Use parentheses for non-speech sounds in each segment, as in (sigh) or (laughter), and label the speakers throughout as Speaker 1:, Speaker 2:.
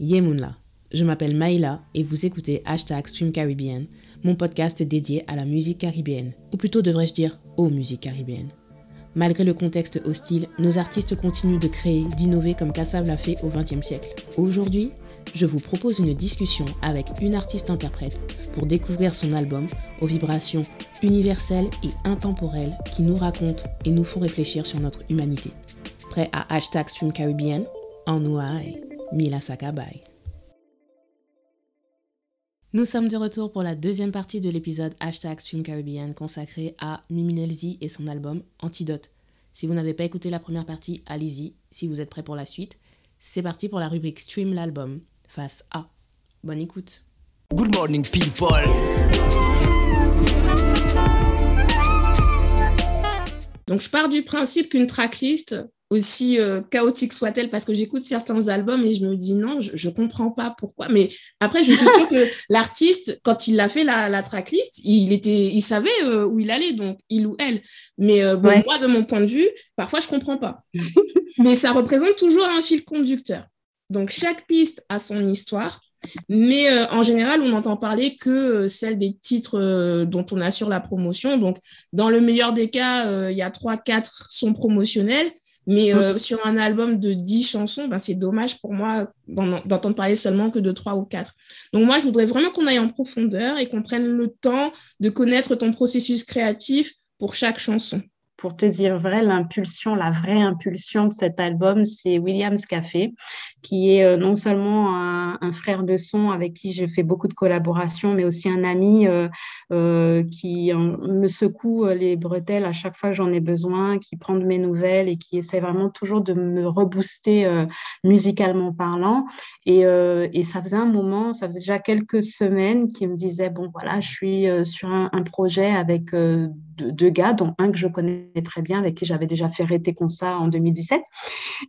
Speaker 1: Yemunla. Je m'appelle Maïla et vous écoutez Hashtag Stream Caribbean, mon podcast dédié à la musique caribéenne, ou plutôt devrais-je dire aux musiques caribéennes. Malgré le contexte hostile, nos artistes continuent de créer, d'innover comme Kassav l'a fait au XXe siècle. Aujourd'hui, je vous propose une discussion avec une artiste-interprète pour découvrir son album aux vibrations universelles et intemporelles qui nous racontent et nous font réfléchir sur notre humanité. Prêt à hashtag Stream Caribbean? En Mila Sakabai. Nous sommes de retour pour la deuxième partie de l'épisode Hashtag Stream Caribbean consacré à Miminelzi et son album Antidote. Si vous n'avez pas écouté la première partie, allez-y. Si vous êtes prêt pour la suite, c'est parti pour la rubrique Stream l'album, face A. Bonne écoute.
Speaker 2: Good morning people.
Speaker 3: Donc je pars du principe qu'une tracklist, aussi euh, chaotique soit-elle, parce que j'écoute certains albums et je me dis non, je, ne comprends pas pourquoi. Mais après, je suis sûre que l'artiste, quand il a fait la, tracklist, il était, il savait euh, où il allait, donc il ou elle. Mais euh, moi, de mon point de vue, parfois je comprends pas. mais ça représente toujours un fil conducteur. Donc chaque piste a son histoire. Mais en général, on n'entend parler que celle des titres dont on assure la promotion. Donc, dans le meilleur des cas, il y a trois, quatre sons promotionnels. Mais euh, sur un album de 10 chansons, ben, c'est dommage pour moi d'entendre parler seulement que de 3 ou 4. Donc moi, je voudrais vraiment qu'on aille en profondeur et qu'on prenne le temps de connaître ton processus créatif pour chaque chanson
Speaker 4: pour te dire vrai, l'impulsion, la vraie impulsion de cet album, c'est Williams Café, qui est euh, non seulement un, frère de son avec qui j'ai fait beaucoup de collaborations, mais aussi un ami euh, euh, qui me secoue les bretelles à chaque fois que j'en ai besoin, qui prend de mes nouvelles et qui essaie vraiment toujours de me rebooster musicalement parlant. Et, ça faisait un moment, ça faisait déjà quelques semaines qu'il me disait, bon voilà, je suis sur un, un projet avec deux, gars, dont un que je connais très bien, avec qui j'avais déjà fait Rété ça en 2017.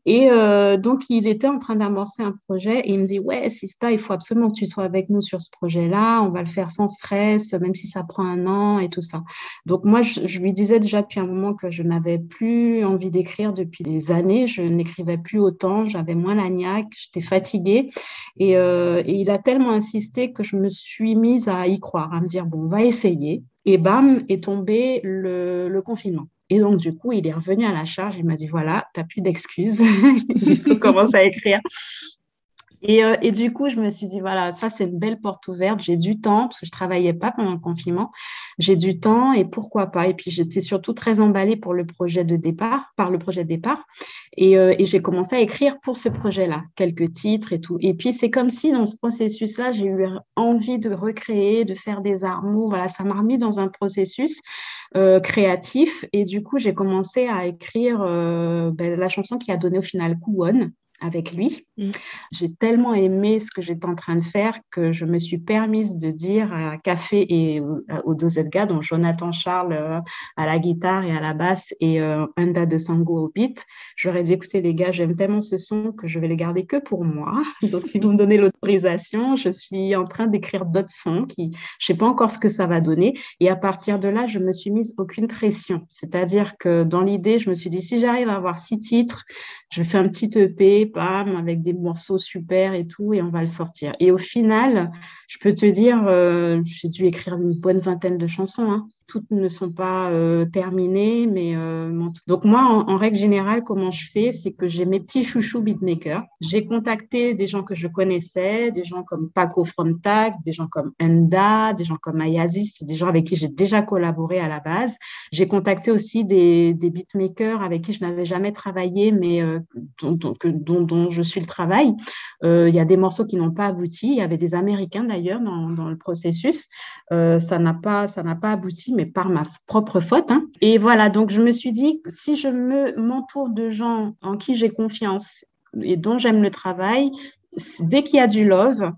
Speaker 4: Et euh, donc, il était en train d'amorcer un projet et il me dit Ouais, Sista, il faut absolument que tu sois avec nous sur ce projet-là. On va le faire sans stress, même si ça prend un an et tout ça. Donc, moi, je, lui disais déjà depuis un moment que je n'avais plus envie d'écrire depuis des années. Je n'écrivais plus autant, j'avais moins la niaque, j'étais fatiguée. Et, euh, et il a tellement insisté que je me suis mise à y croire, à me dire Bon, on va essayer. Et bam, est tombé le, confinement. Et donc, du coup, il est revenu à la charge. Il m'a dit, voilà, tu n'as plus d'excuses. (laughs) il faut à écrire. Euh, et, du coup, je me suis dit, voilà, ça, c'est une belle porte ouverte. J'ai du temps, parce que je ne travaillais pas pendant le confinement. J'ai du temps et pourquoi pas. Et puis, j'étais surtout très emballée pour le projet de départ, par le projet de départ. Et, euh, j'ai commencé à écrire pour ce projet-là, quelques titres et tout. Et puis, c'est comme si dans ce processus-là, j'ai eu envie de recréer, de faire des armours. Voilà, ça m'a remis dans un processus euh, créatif. Et du coup, j'ai commencé à écrire ben, la chanson qui a donné au final Kouon avec lui. Mm. J'ai tellement aimé ce que j'étais en train de faire que je me suis permise de dire à Café et aux deux gars, dont Jonathan Charles euh, à la guitare et à la basse et euh, Unda de Sango au beat, j'aurais dit écoutez les gars, j'aime tellement ce son que je vais le garder que pour moi. (laughs) Donc si vous me donnez l'autorisation, je suis en train d'écrire d'autres sons qui, je sais pas encore ce que ça va donner. Et à partir de là, je me suis mise aucune pression. C'est-à-dire que dans l'idée, je me suis dit si j'arrive à avoir six titres, je fais un petit EP avec des morceaux super et tout, et on va le sortir. Et au final, je peux te dire, euh, j'ai dû écrire une bonne vingtaine de chansons. Hein toutes ne sont pas euh, terminées, mais euh, donc moi, en, règle générale, comment je fais, c'est que j'ai mes petits chouchous beatmakers. J'ai contacté des gens que je connaissais, des gens comme Paco Frontac, des gens comme Enda, des gens comme Ayazis, des gens avec qui j'ai déjà collaboré à la base. J'ai contacté aussi des, beatmakers avec qui je n'avais jamais travaillé, mais dont, je suis le travail. Il y a des morceaux qui n'ont pas abouti. Il y avait des Américains d'ailleurs dans, le processus. ça n'a pas, pas abouti mais par ma propre faute. Hein. Et voilà, donc je me suis dit, si je me m'entoure de gens en qui j'ai confiance et dont j'aime le travail, dès qu'il y a du love,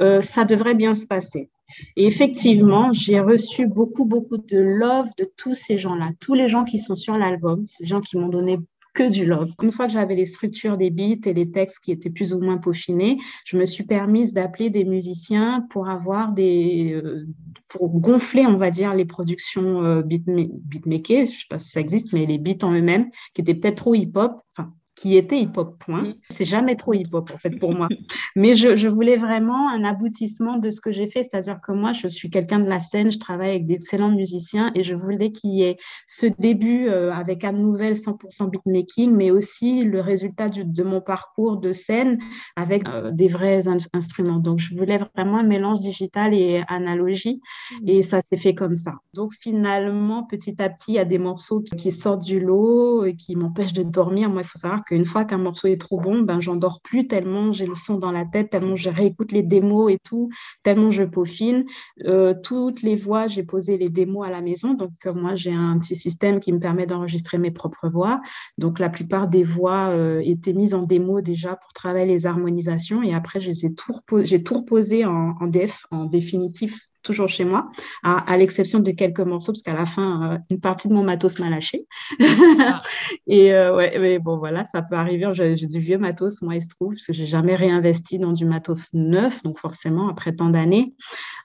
Speaker 4: euh, ça devrait bien se passer. Et effectivement, j'ai reçu beaucoup, beaucoup de love de tous ces gens-là, tous les gens qui sont sur l'album, ces gens qui m'ont donné que du love. Une fois que j'avais les structures des beats et les textes qui étaient plus ou moins peaufinés, je me suis permise d'appeler des musiciens pour avoir des, euh, pour gonfler, on va dire, les productions euh, beatmakers, je ne sais pas si ça existe, mais les beats en eux-mêmes, qui étaient peut-être trop hip-hop, enfin, qui était hip-hop, point. Mm. C'est jamais trop hip-hop, en fait, pour moi. Mais je, voulais vraiment un aboutissement de ce que j'ai fait, c'est-à-dire que moi, je suis quelqu'un de la scène, je travaille avec d'excellents musiciens et je voulais qu'il y ait ce début euh, avec Anne Nouvelle 100% beatmaking, mais aussi le résultat de mon parcours de scène avec euh, des vrais instruments. Donc, je voulais vraiment un mélange digital et analogie mm. et ça s'est fait comme ça. Donc, finalement, petit à petit, il y a des morceaux qui, qui sortent du lot et qui m'empêchent de dormir. Moi, il faut savoir que une fois qu'un morceau est trop bon, ben, j'en dors plus tellement j'ai le son dans la tête, tellement je réécoute les démos et tout, tellement je peaufine. Euh, toutes les voix, j'ai posé les démos à la maison. Donc, euh, moi, j'ai un petit système qui me permet d'enregistrer mes propres voix. Donc, la plupart des voix euh, étaient mises en démo déjà pour travailler les harmonisations. Et après, j'ai tout, tout reposé en, en en définitif toujours chez moi, à, l'exception de quelques morceaux, parce qu'à la fin, euh, une partie de mon matos m'a lâché. Ah. (laughs) et euh, ouais, mais bon, voilà, ça peut arriver. J'ai du vieux matos, moi, il se trouve, parce que j'ai jamais réinvesti dans du matos neuf, donc forcément, après tant d'années,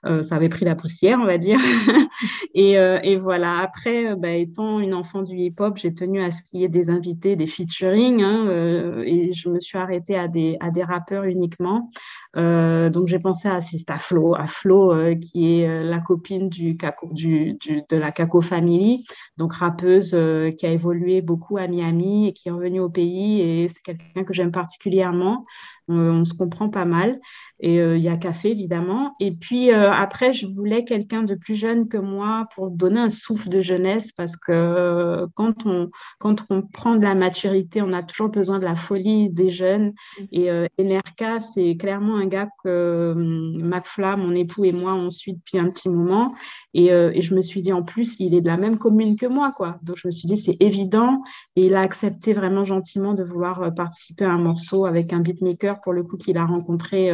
Speaker 4: euh, ça avait pris la poussière, on va dire. (laughs) et, et, voilà, après, bah, étant une enfant du hip-hop, j'ai tenu à ce qu'il y ait des invités, des featuring, hein, et je me suis arrêtée à des, à des rappeurs uniquement. donc, j'ai pensé à Sista Flo, à Flo qui euh, la copine du, de la Caco Family, donc rappeuse euh, qui a évolué beaucoup à Miami et qui est revenue au pays. Et c'est quelqu'un que j'aime particulièrement. On se comprend pas mal. Et euh, il y a café, évidemment. Et puis euh, après, je voulais quelqu'un de plus jeune que moi pour donner un souffle de jeunesse parce que euh, quand on, quand on prend de la maturité, on a toujours besoin de la folie des jeunes. Mmh. Et NRK, c'est clairement un gars que McFla, mon époux et moi, on suit depuis un petit moment. Et, et, je me suis dit, en plus, il est de la même commune que moi. quoi. Donc je me suis dit, c'est évident. Et il a accepté vraiment gentiment de vouloir participer à un morceau avec un beatmaker, pour le coup, qu'il a rencontré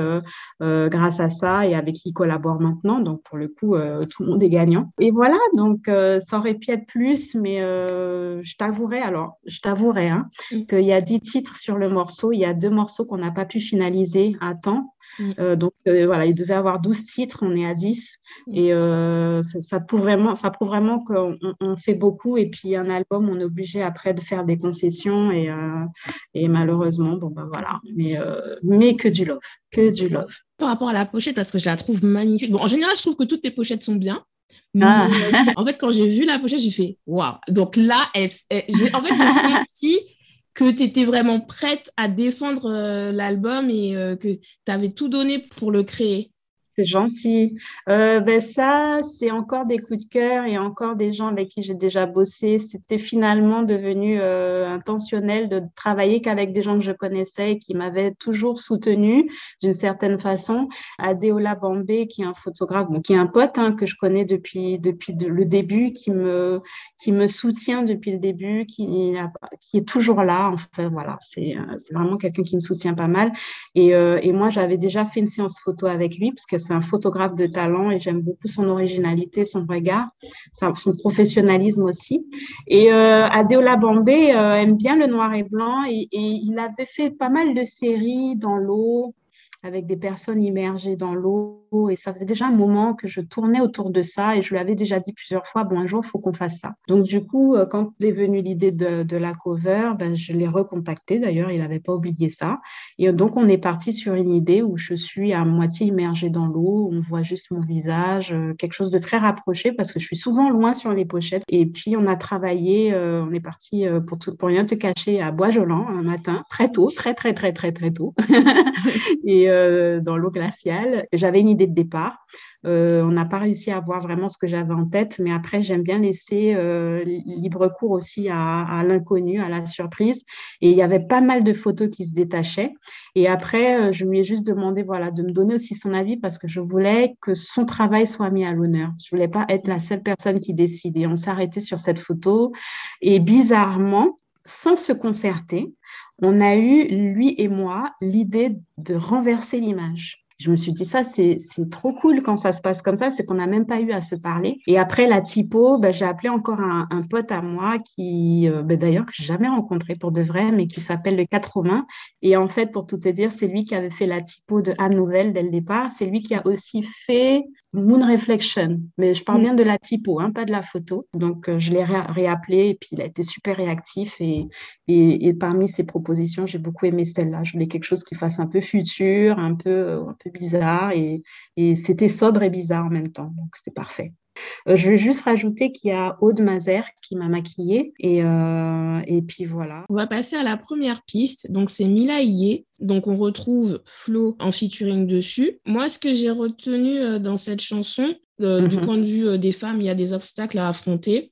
Speaker 4: euh, grâce à ça et avec qui il collabore maintenant. Donc, pour le coup, euh, tout le monde est gagnant. Et voilà, donc euh, ça aurait pu être plus, mais je t'avouerai, alors, je t'avouerai hein, qu'il y a dix titres sur le morceau. Il y a deux morceaux qu'on n'a pas pu finaliser à temps. Mm. Euh, donc euh, voilà, il devait avoir 12 titres, on est à 10. Mm. Et euh, ça, prouve vraiment, ça prouve vraiment qu'on on fait beaucoup. Et puis un album, on est obligé après de faire des concessions. Et, et malheureusement, bon ben voilà. Mais, mais que du love, que du love.
Speaker 3: Par rapport à la pochette, parce que je la trouve magnifique. Bon, en général, je trouve que toutes les pochettes sont bien. Ah. en fait, quand j'ai vu la pochette, j'ai fait waouh. Donc là, en fait, j'ai (laughs) senti que tu étais vraiment prête à défendre euh, l'album et euh, que tu avais tout donné pour le créer
Speaker 4: gentil. Euh, ben ça, c'est encore des coups de cœur et encore des gens avec qui j'ai déjà bossé. C'était finalement devenu euh, intentionnel de travailler qu'avec des gens que je connaissais et qui m'avaient toujours soutenu d'une certaine façon. Adeola Bambé, qui est un photographe, qui est un pote hein, que je connais depuis, depuis le début, qui me, qui me soutient depuis le début, qui, qui est toujours là. Enfin, voilà, c'est vraiment quelqu'un qui me soutient pas mal. Et, euh, et moi, j'avais déjà fait une séance photo avec lui parce que c'est un photographe de talent et j'aime beaucoup son originalité, son regard, son professionnalisme aussi. Et euh, Adeola Bambé euh, aime bien le noir et blanc et, et, il avait fait pas mal de séries dans l'eau avec des personnes immergées dans l'eau et ça faisait déjà un moment que je tournais autour de ça et je lui avais déjà dit plusieurs fois, bon, un jour, il faut qu'on fasse ça. Donc, du coup, euh, quand est venue l'idée de, la cover, ben, je l'ai recontacté. D'ailleurs, il n'avait pas oublié ça. Et donc, on est parti sur une idée où je suis à moitié immergée dans l'eau, on voit juste mon visage, euh, quelque chose de très rapproché parce que je suis souvent loin sur les pochettes. Et puis, on a travaillé, euh, on est parti pour, pour rien te cacher à Bois-Jolan un matin, très tôt, très, très, très, très, très tôt, (laughs) et dans l'eau glaciale. J'avais une idée de départ. Euh, on n'a pas réussi à voir vraiment ce que j'avais en tête, mais après, j'aime bien laisser euh, libre cours aussi à, l'inconnu, à la surprise. Et il y avait pas mal de photos qui se détachaient. Et après, euh, je lui ai juste demandé voilà, de me donner aussi son avis parce que je voulais que son travail soit mis à l'honneur. Je voulais pas être la seule personne qui décide. Et on arrêté sur cette photo. Et bizarrement, sans se concerter, on a eu, lui et moi, l'idée de renverser l'image je me suis dit, ça, c'est trop cool quand ça se passe comme ça, c'est qu'on n'a même pas eu à se parler. Et après la typo, ben, j'ai appelé encore un, pote à moi qui, euh, ben, d'ailleurs, que je jamais rencontré pour de vrai, mais qui s'appelle le 80. Et en fait, pour tout te dire, c'est lui qui avait fait la typo de Anne Nouvelle dès le départ. C'est lui qui a aussi fait Moon Reflection, mais je parle mm. bien de la typo, hein, pas de la photo. Donc, euh, je l'ai réappelé et puis il a été super réactif. Et, et, parmi ses propositions, j'ai beaucoup aimé celle-là. Je voulais quelque chose qui fasse un peu futur, un peu, euh, un peu bizarre. Et, et c'était sobre et bizarre en même temps. Donc, c'était parfait. Euh, je vais juste rajouter qu'il y a Aude Mazer qui m'a maquillée. Et, euh, et puis voilà.
Speaker 3: On va passer à la première piste. Donc, c'est Mila Iye. Donc, on retrouve Flo en featuring dessus. Moi, ce que j'ai retenu euh, dans cette chanson, du mhm. point de vue des femmes, il y a des obstacles à affronter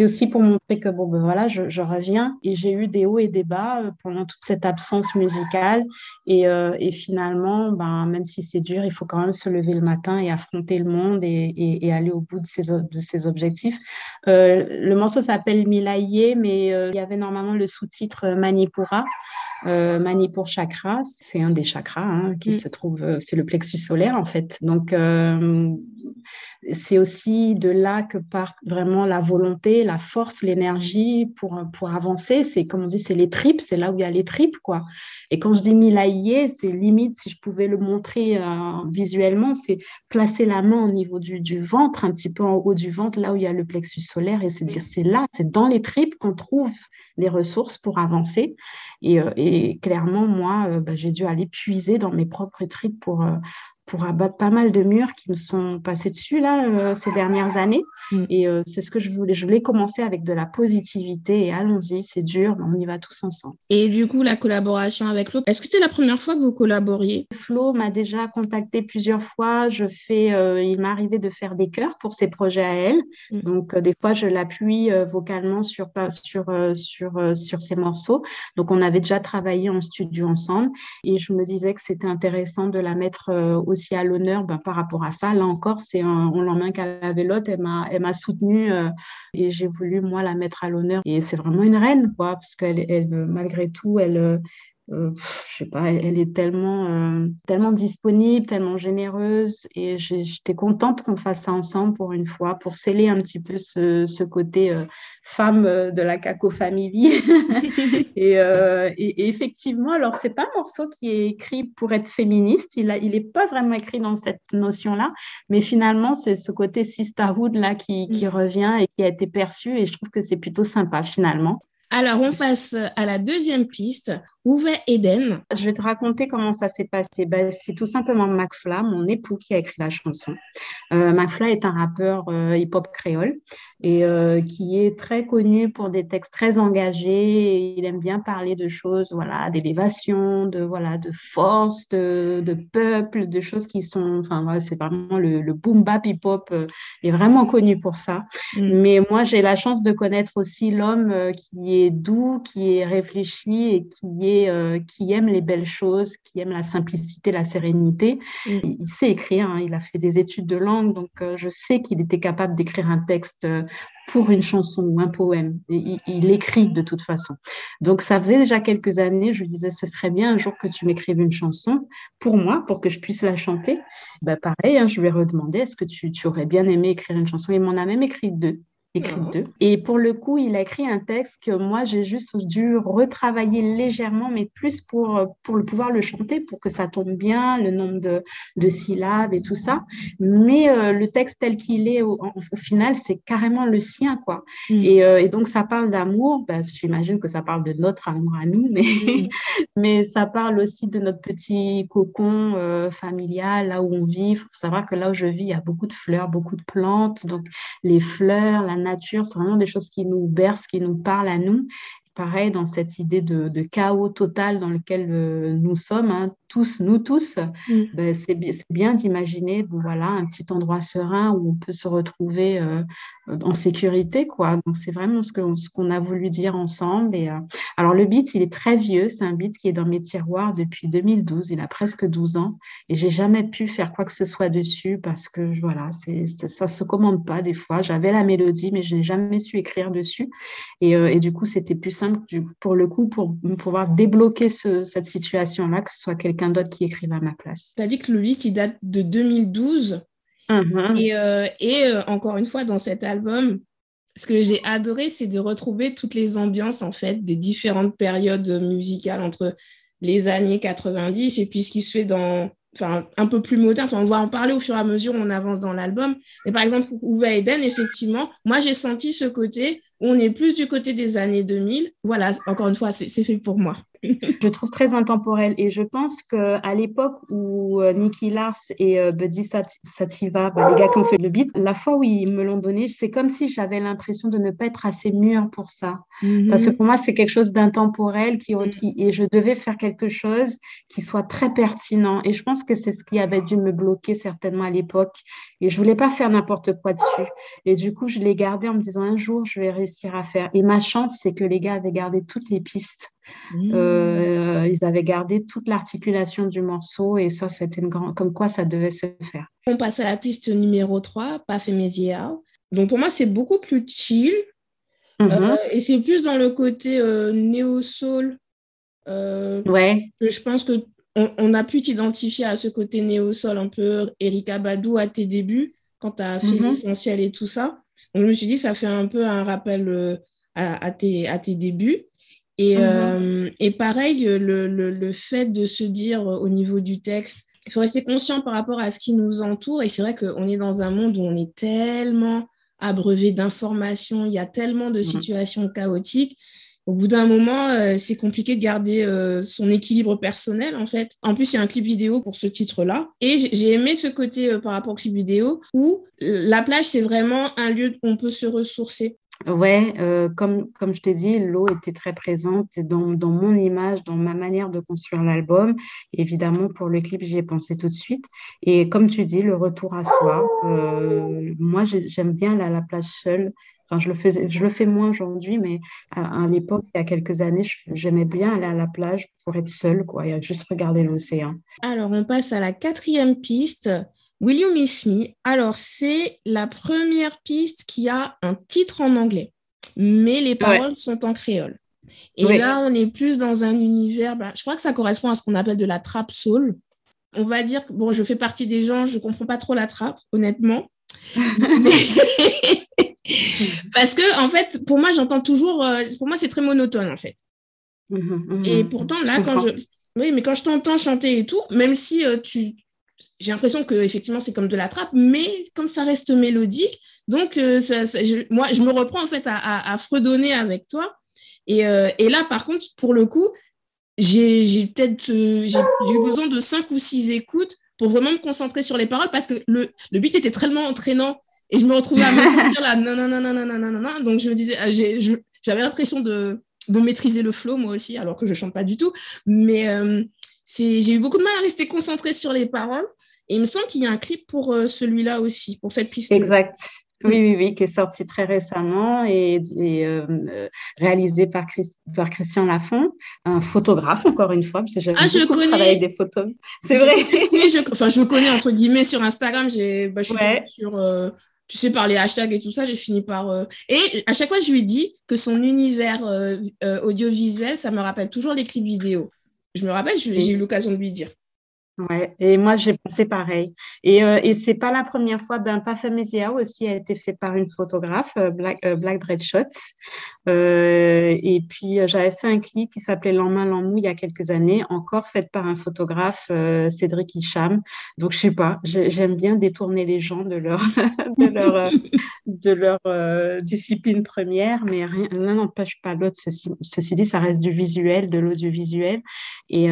Speaker 3: C'est
Speaker 4: aussi pour montrer que bon, ben voilà, je, reviens et j'ai eu des hauts et des bas euh, pendant toute cette absence musicale. Et, euh, et finalement, ben, même si c'est dur, il faut quand même se lever le matin et affronter le monde et, et, aller au bout de ses, de ses objectifs. Euh, le morceau s'appelle Milaye, mais il y avait normalement le sous-titre Manipura. Manipur chakra, c'est un des chakras hein, qui mm. se trouve, c'est le plexus solaire en fait. Donc, c'est aussi de là que part vraiment la volonté, la force, l'énergie pour, pour avancer. C'est comme on dit, c'est les tripes, c'est là où il y a les tripes, quoi. Et quand je dis milaïer, c'est limite, si je pouvais le montrer euh, visuellement, c'est placer la main au niveau du, ventre, un petit peu en haut du ventre, là où il y a le plexus solaire, et c'est dire, c'est là, c'est dans les tripes qu'on trouve les ressources pour avancer. Et, euh, clairement, moi, euh, bah, j'ai dû aller puiser dans mes propres tripes pour, pour abattre pas mal de murs qui me sont passés dessus là euh, ces dernières années. Mm. Et euh, c'est ce que je voulais. Je voulais commencer avec de la positivité et allons-y, c'est dur, mais on y va tous ensemble.
Speaker 3: Et du coup, la collaboration avec Flo, est-ce que c'était la première fois que vous collaboriez?
Speaker 4: Flo m'a déjà contacté plusieurs fois. Je fais, euh, il m'est arrivé de faire des chœurs pour ses projets à elle. Mm. Donc des fois, je l'appuie vocalement sur sur sur sur ses morceaux. Donc on avait déjà travaillé en studio ensemble et je me disais que c'était intéressant de la mettre aussi aussi à l'honneur ben, par rapport à ça. Là encore, c'est on l'emmène qu'à la vélote. Elle m'a, elle m'a soutenue euh, et j'ai voulu, moi, la mettre à l'honneur. Et c'est vraiment une reine, quoi, parce qu'elle, elle, malgré tout, elle, euh, je sais pas, elle, est tellement, euh, tellement disponible, tellement généreuse. Et j'étais contente qu'on fasse ça ensemble pour une fois, pour sceller un petit peu ce, ce côté euh, femme de la Caco Family. (laughs) et, et, effectivement, alors, c'est pas un morceau qui est écrit pour être féministe. Il n'est il est pas vraiment écrit dans cette notion-là. Mais finalement, c'est ce côté sisterhood là qui, qui mm. revient et qui a été perçu. Et je trouve que c'est plutôt sympa finalement.
Speaker 3: Alors, on passe à la deuxième piste. Où va Eden?
Speaker 4: Je vais te raconter comment ça s'est passé. Ben, c'est tout simplement McFla, mon époux, qui a écrit la chanson. Euh, McFla est un rappeur euh, hip-hop créole et euh, qui est très connu pour des textes très engagés. il aime bien parler de choses, voilà, d'élévation, de voilà, de force, de, de, peuple, de choses qui sont, enfin voilà, c'est vraiment le, le boom bap hip-hop euh, est vraiment connu pour ça. Mm. Mais moi, j'ai la chance de connaître aussi l'homme qui est doux, qui est réfléchi et qui est euh, qui aime les belles choses, qui aime la simplicité, la sérénité. Mm. Il, sait écrire, hein, il a fait des études de langue, donc euh, je sais qu'il était capable d'écrire un texte euh, pour une chanson ou un poème. Et il, écrit de toute façon. Donc ça faisait déjà quelques années, je lui disais, ce serait bien un jour que tu m'écrives une chanson pour moi, pour que je puisse la chanter. Ben, pareil, hein, je lui ai redemandé, est-ce que tu, tu, aurais bien aimé écrire une chanson? Il m'en a même écrit deux écrit deux. Et pour le coup, il a écrit un texte que moi, j'ai juste dû retravailler légèrement, mais plus pour, pour le pouvoir le chanter, pour que ça tombe bien, le nombre de, de syllabes et tout ça. Mais euh, le texte tel qu'il est, au, final, c'est carrément le sien, quoi. Mm. Et, euh, et, donc, ça parle d'amour. Ben, J'imagine que ça parle de notre amour à nous, mais, mm. (laughs) mais ça parle aussi de notre petit cocon euh, familial, là où on vit. Il faut savoir que là où je vis, il y a beaucoup de fleurs, beaucoup de plantes. Donc, les fleurs, la nature, c'est vraiment des choses qui nous bercent, qui nous parlent à nous. Pareil, dans cette idée de, chaos total dans lequel euh, nous sommes, hein, tous, nous tous, mm. ben, c'est bien d'imaginer bon, voilà, un petit endroit serein où on peut se retrouver euh, en sécurité. Quoi. Donc, c'est vraiment ce qu'on ce qu'on a voulu dire ensemble. Et, euh, alors, le beat, il est très vieux. C'est un beat qui est dans mes tiroirs depuis 2012. Il a presque 12 ans. Et j'ai jamais pu faire quoi que ce soit dessus parce que, voilà, c'est, ça se commande pas des fois. J'avais la mélodie, mais je n'ai jamais su écrire dessus. Et, et du coup, c'était plus simple pour le coup pour pouvoir débloquer cette situation-là, que ce soit quelqu'un d'autre qui écrive à ma place.
Speaker 3: Tu as dit que le beat, il date de 2012. Mm-hmm. Et, euh, et euh, encore une fois, dans cet album, ce que j'ai adoré, c'est de retrouver toutes les ambiances, en fait, des différentes périodes musicales entre les années 90 et puis ce qui se fait dans, enfin, un peu plus moderne. On va en parler au fur et à mesure on avance dans l'album. Mais par exemple, Uwe Eden, effectivement, moi, j'ai senti ce côté on est plus du côté des années 2000. Voilà, encore une fois, c'est fait pour moi
Speaker 4: je trouve très intemporel. Et je pense qu'à l'époque où euh, Nicky Lars et euh, Buddy Sativa, bah, les gars qui ont fait le beat, la fois où ils me l'ont donné, c'est comme si j'avais l'impression de ne pas être assez mûre pour ça. Parce que mhm. pour moi, c'est quelque chose d'intemporel qui, mhm. qui, et je devais faire quelque chose qui soit très pertinent. Et je pense que c'est ce qui avait dû me bloquer certainement à l'époque. Et je voulais pas faire n'importe quoi dessus. Et du coup, je l'ai gardé en me disant un jour, je vais réussir à faire. Et ma chance, c'est que les gars avaient gardé toutes les pistes. Mmh. Euh, ils avaient gardé toute l'articulation du morceau et ça, c'était une grande... comme quoi ça devait se faire.
Speaker 3: On passe à la piste numéro 3, Pas fait mes Donc pour moi, c'est beaucoup plus chill mmh. euh, et c'est plus dans le côté euh, néo-soul.
Speaker 4: ouais.
Speaker 3: Je pense que on, a pu t'identifier à ce côté néo-soul un peu Erika Badou à tes débuts quand tu as fait mmh. l'essentiel et tout ça. Donc je me suis dit, ça fait un peu un rappel à, tes, à tes débuts. Et, mhm. euh, et pareil, le, le, le, fait de se dire au niveau du texte, il faut rester conscient par rapport à ce qui nous entoure. Et c'est vrai qu'on est dans un monde où on est tellement abreuvé d'informations, il y a tellement de mhm. situations chaotiques. Au bout d'un moment, euh, c'est compliqué de garder euh, son équilibre personnel, en fait. En plus, il y a un clip vidéo pour ce titre-là. Et j'ai aimé ce côté par rapport au clip vidéo où la plage, c'est vraiment un lieu où on peut se ressourcer.
Speaker 4: Ouais, euh, comme, comme je t'ai dit, l'eau était très présente dans, dans, mon image, dans ma manière de construire l'album. Évidemment, pour le clip, j'y ai pensé tout de suite. Et comme tu dis, le retour à soi. Euh, moi, j'aime bien la, la plage seule. Enfin, je le, faisais, je le fais moins aujourd'hui, mais à, à l'époque, il y a quelques années, j'aimais bien aller à la plage pour être seule, quoi, et juste regarder l'océan.
Speaker 3: Alors, on passe à la quatrième piste. Will You Miss Me Alors, c'est la première piste qui a un titre en anglais, mais les paroles sont en créole. Et là, on est plus dans un univers, bah, je crois que ça correspond à ce qu'on appelle de la trap soul. On va dire que, bon, je fais partie des gens, je ne comprends pas trop la trap, honnêtement. (laughs) (laughs) Parce que, en fait, pour moi, j'entends toujours, euh, pour moi, c'est très monotone, en fait. Mhm, mhm, et pourtant, là, quand je, oui, mais quand je t'entends chanter et tout, même si euh, tu, j'ai l'impression que effectivement c'est comme de la trappe, mais comme ça reste mélodique, donc euh, ça, ça, je, moi je me reprends en fait à, à, à fredonner avec toi. Et, euh, et, là par contre pour le coup j'ai peut-être euh, eu besoin de cinq ou six écoutes pour vraiment me concentrer sur les paroles parce que le, le beat était tellement entraînant et je me retrouvais à me sentir là non donc je me disais euh, j'avais l'impression de, de maîtriser le flow moi aussi alors que je chante pas du tout mais euh, j'ai eu beaucoup de mal à rester concentrée sur les paroles. Et il me semble qu'il y a un clip pour euh, celui-là aussi, pour cette piste.
Speaker 4: Exact. Oui, oui, oui, qui est sorti très récemment et, euh, euh, réalisé par, par, Christian Lafont, un photographe, encore une fois, parce que j'avais ah, je connais. travaillé des photos. C'est vrai.
Speaker 3: je, enfin, je le connais, entre guillemets, sur Instagram. J'ai, bah, je suis sur, tu sais, par les hashtags et tout ça, j'ai fini par... Et à chaque fois, je lui dis que son univers audiovisuel, ça me rappelle toujours les clips vidéo. Je me rappelle, j'ai eu l'occasion de lui dire.
Speaker 4: Ouais, et moi j'ai pensé pareil. Et, euh, et c'est pas la première fois, ben Pafamesia aussi a été fait par une photographe, euh, Black, euh, Black. Euh, et puis j'avais fait un clip qui s'appelait L'en l'en il y a quelques années, encore fait par un photographe, Cédric Hicham. Donc je sais pas, j'aime bien détourner les gens de leur, (laughs) de leur, de leur discipline première, mais l'un n'empêche pas l'autre. Ceci, ceci dit, ça reste du visuel, de l'audiovisuel. Et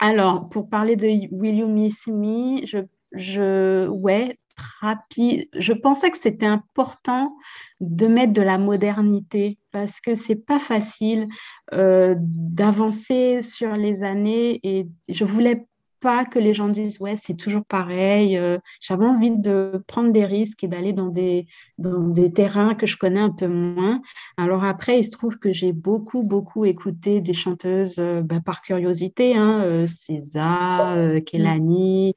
Speaker 4: alors, pour parler de Will You Miss Me, je je, ouais, rapide. Je pensais que c'était important de mettre de la modernité parce que c'est pas facile euh, d'avancer sur les années et je voulais pas que les gens disent ouais c'est toujours pareil. Euh, j'avais envie de prendre des risques et d'aller dans des dans des terrains que je connais un peu moins. Alors après il se trouve que j'ai beaucoup beaucoup écouté des chanteuses euh, bah, par curiosité, hein, euh, César, Kelani,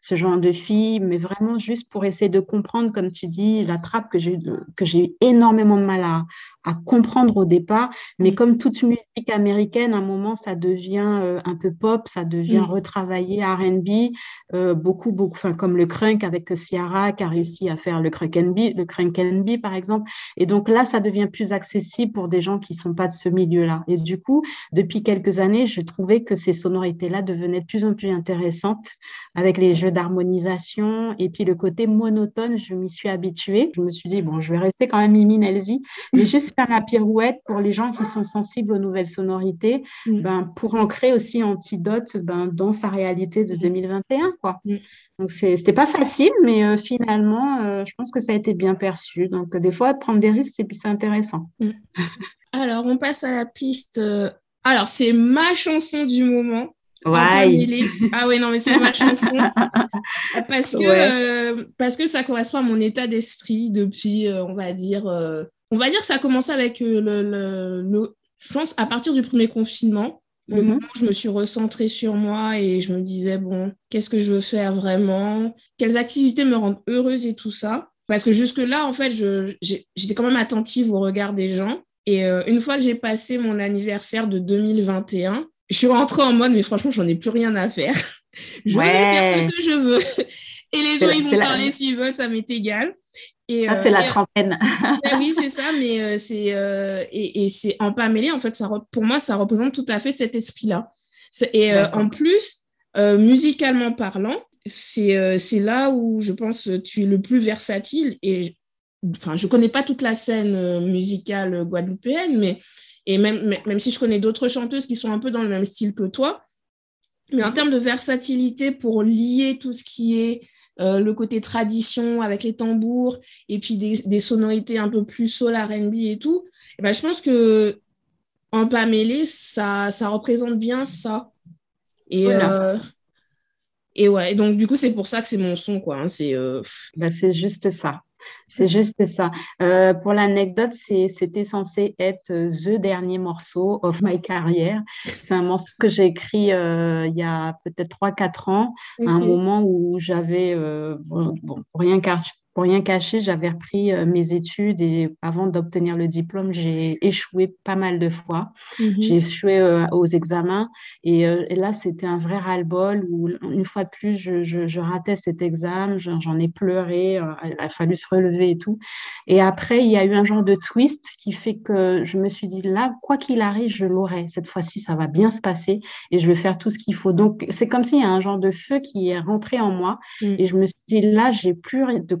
Speaker 4: ce genre de filles, mais vraiment juste pour essayer de comprendre, comme tu dis, la trappe que j'ai que j'ai énormément de mal à, à comprendre au départ. Mais mm. comme toute musique américaine, à un moment, ça devient euh, un peu pop, ça devient mm. retravaillé R&B, euh, beaucoup, beaucoup, enfin, comme le crunk avec Ciara qui a réussi à faire le crunk B, le crunk B, par exemple. Et donc là, ça devient plus accessible pour des gens qui sont pas de ce milieu-là. Et du coup, depuis quelques années, je trouvais que ces sonorités-là devenaient de plus en plus intéressantes avec les jeux d'harmonisation et puis le côté monotone, je m'y suis habituée. Je me suis dit, bon, je vais rester quand même Mimi mais juste (laughs) faire la pirouette pour les gens qui sont sensibles aux nouvelles sonorités, mm. ben, pour ancrer aussi Antidote ben, dans sa réalité de 2021. Quoi. Mm. Donc, c'était pas facile, mais euh, finalement, euh, je pense que ça a été bien perçu. Donc, des fois, prendre des risques, c'est intéressant.
Speaker 3: Mm. (laughs) Alors, on passe à la piste. Euh, alors, c'est ma chanson du moment.
Speaker 4: Ouais.
Speaker 3: Ah ouais, non, mais c'est ma chanson. (laughs) parce, que, parce que ça correspond à mon état d'esprit depuis, on va dire, on va dire que ça a commencé avec euh, le, je pense, à partir du premier confinement, le mhm. moment où je me suis recentrée sur moi et je me disais, bon, qu'est-ce que je veux faire vraiment? Quelles activités me rendent heureuse et tout ça? Parce que jusque-là, en fait, j'étais quand même attentive au regard des gens. Et euh, une fois que j'ai passé mon anniversaire de 2021, je suis rentrée en mode, mais franchement, j'en ai plus rien à faire. (laughs) je vais faire ce que je veux. (laughs) Et les gens, ils vont parler s'ils veulent, ça m'est égal.
Speaker 4: Et, ah, c'est la trentaine. (laughs)
Speaker 3: Ben oui, c'est ça, (laughs) mais euh, c'est euh, et, et c'est en mêlé en fait, ça pour moi, ça représente tout à fait cet esprit-là. Et euh, en plus, musicalement parlant, c'est c'est là où je pense tu es le plus versatile. Et enfin, je connais pas toute la scène musicale guadeloupéenne, mais et même, même si je connais d'autres chanteuses qui sont un peu dans le même style que toi, mais en termes de versatilité pour lier tout ce qui est euh, le côté tradition avec les tambours et puis des, sonorités un peu plus soul R&B et tout, et eh ben, je pense que en pas mêlé, ça, ça représente bien ça. Et, euh, et ouais, donc du coup, c'est pour ça que c'est mon son, quoi. Hein, c'est euh,
Speaker 4: bah, c'est juste ça. C'est juste ça. Euh, pour l'anecdote, c'était censé être euh, the dernier morceau of my career. C'est un morceau que j'ai écrit euh, il y a peut-être 3-4 ans, à un moment où j'avais, bon, bon, rien, pour rien cacher, j'avais repris euh, mes études et avant d'obtenir le diplôme, j'ai échoué pas mal de fois. Mhm. J'ai échoué euh, aux examens euh, et, là, c'était un vrai ras-le-bol où une fois de plus, je, ratais cet examen, j'en ai pleuré, il a fallu se relever et tout. Et après, il y a eu un genre de twist qui fait que je me suis dit là, quoi qu'il arrive, je l'aurai. Cette fois-ci, ça va bien se passer et je vais faire tout ce qu'il faut. Donc, c'est comme s'il y a un genre de feu qui est rentré en moi mm. et je me suis dit là, j'ai plus de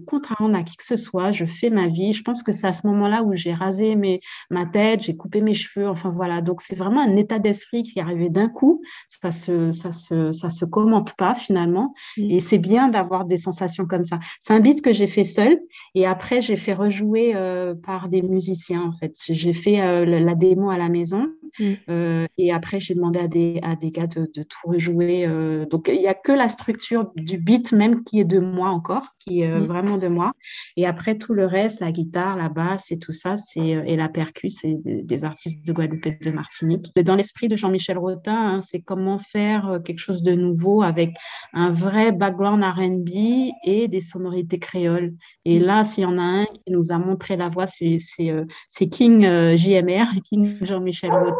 Speaker 4: à qui que ce soit, je fais ma vie. Je pense que c'est à ce moment-là où j'ai rasé mes, ma tête, j'ai coupé mes cheveux, enfin voilà. Donc c'est vraiment un état d'esprit qui est arrivé d'un coup. Ça se, ça se, ça se commente pas finalement. Mm. Et c'est bien d'avoir des sensations comme ça. C'est un beat que j'ai fait seul et après j'ai fait rejouer euh, par des musiciens en fait. J'ai fait euh, la démo à la maison mm. euh, et après j'ai demandé à des, à des gars de, de tout rejouer. donc il n'y a que la structure du beat même qui est de moi encore, qui est mm. vraiment de moi. Et après, tout le reste, la guitare, la basse et tout ça, c'est, euh, et la percu, c'est des, artistes de Guadeloupe et de Martinique. Dans l'esprit de Jean-Michel Rotin, hein, c'est comment faire euh, quelque chose de nouveau avec un vrai background R&B et des sonorités créoles. Et mm. là, s'il y en a un qui nous a montré la voie, c'est, c'est, euh, King JMR, (laughs) King Jean-Michel Rotin.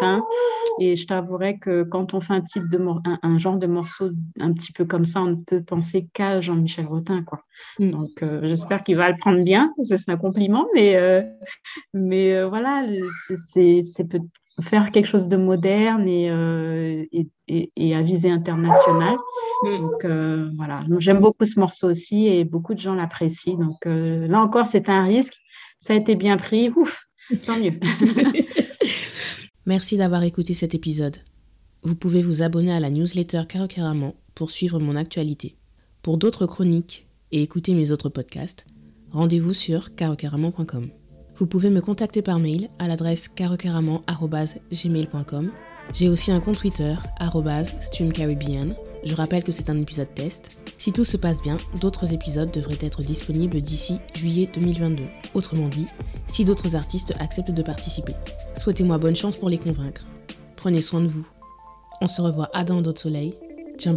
Speaker 4: Et je t'avouerai que quand on fait un type de un, genre de morceau un petit peu comme ça, on ne peut penser qu'à Jean-Michel Rotin, quoi. Mm. Donc, j'espère qu'il va le prendre bien, c'est un compliment, mais, euh, mais euh, voilà, c'est faire quelque chose de moderne et, euh, et, et, à visée internationale. Mm. Donc voilà, j'aime beaucoup ce morceau aussi et beaucoup de gens l'apprécient. Donc là encore, c'est un risque. Ça a été bien pris. Ouf, tant mieux. (laughs)
Speaker 1: Merci d'avoir écouté cet épisode. Vous pouvez vous abonner à la newsletter Caro pour suivre mon actualité. Pour d'autres chroniques et écouter mes autres podcasts, rendez-vous sur carocaramon.com. Vous pouvez me contacter par mail à l'adresse carocaramon.gmail.com. J'ai aussi un compte Twitter, streamcaribbean. Je rappelle que c'est un épisode test. Si tout se passe bien, d'autres épisodes devraient être disponibles d'ici juillet 2022. Autrement dit, si d'autres artistes acceptent de participer. Souhaitez-moi bonne chance pour les convaincre. Prenez soin de vous. On se revoit à dans d'autres soleils. Tiens.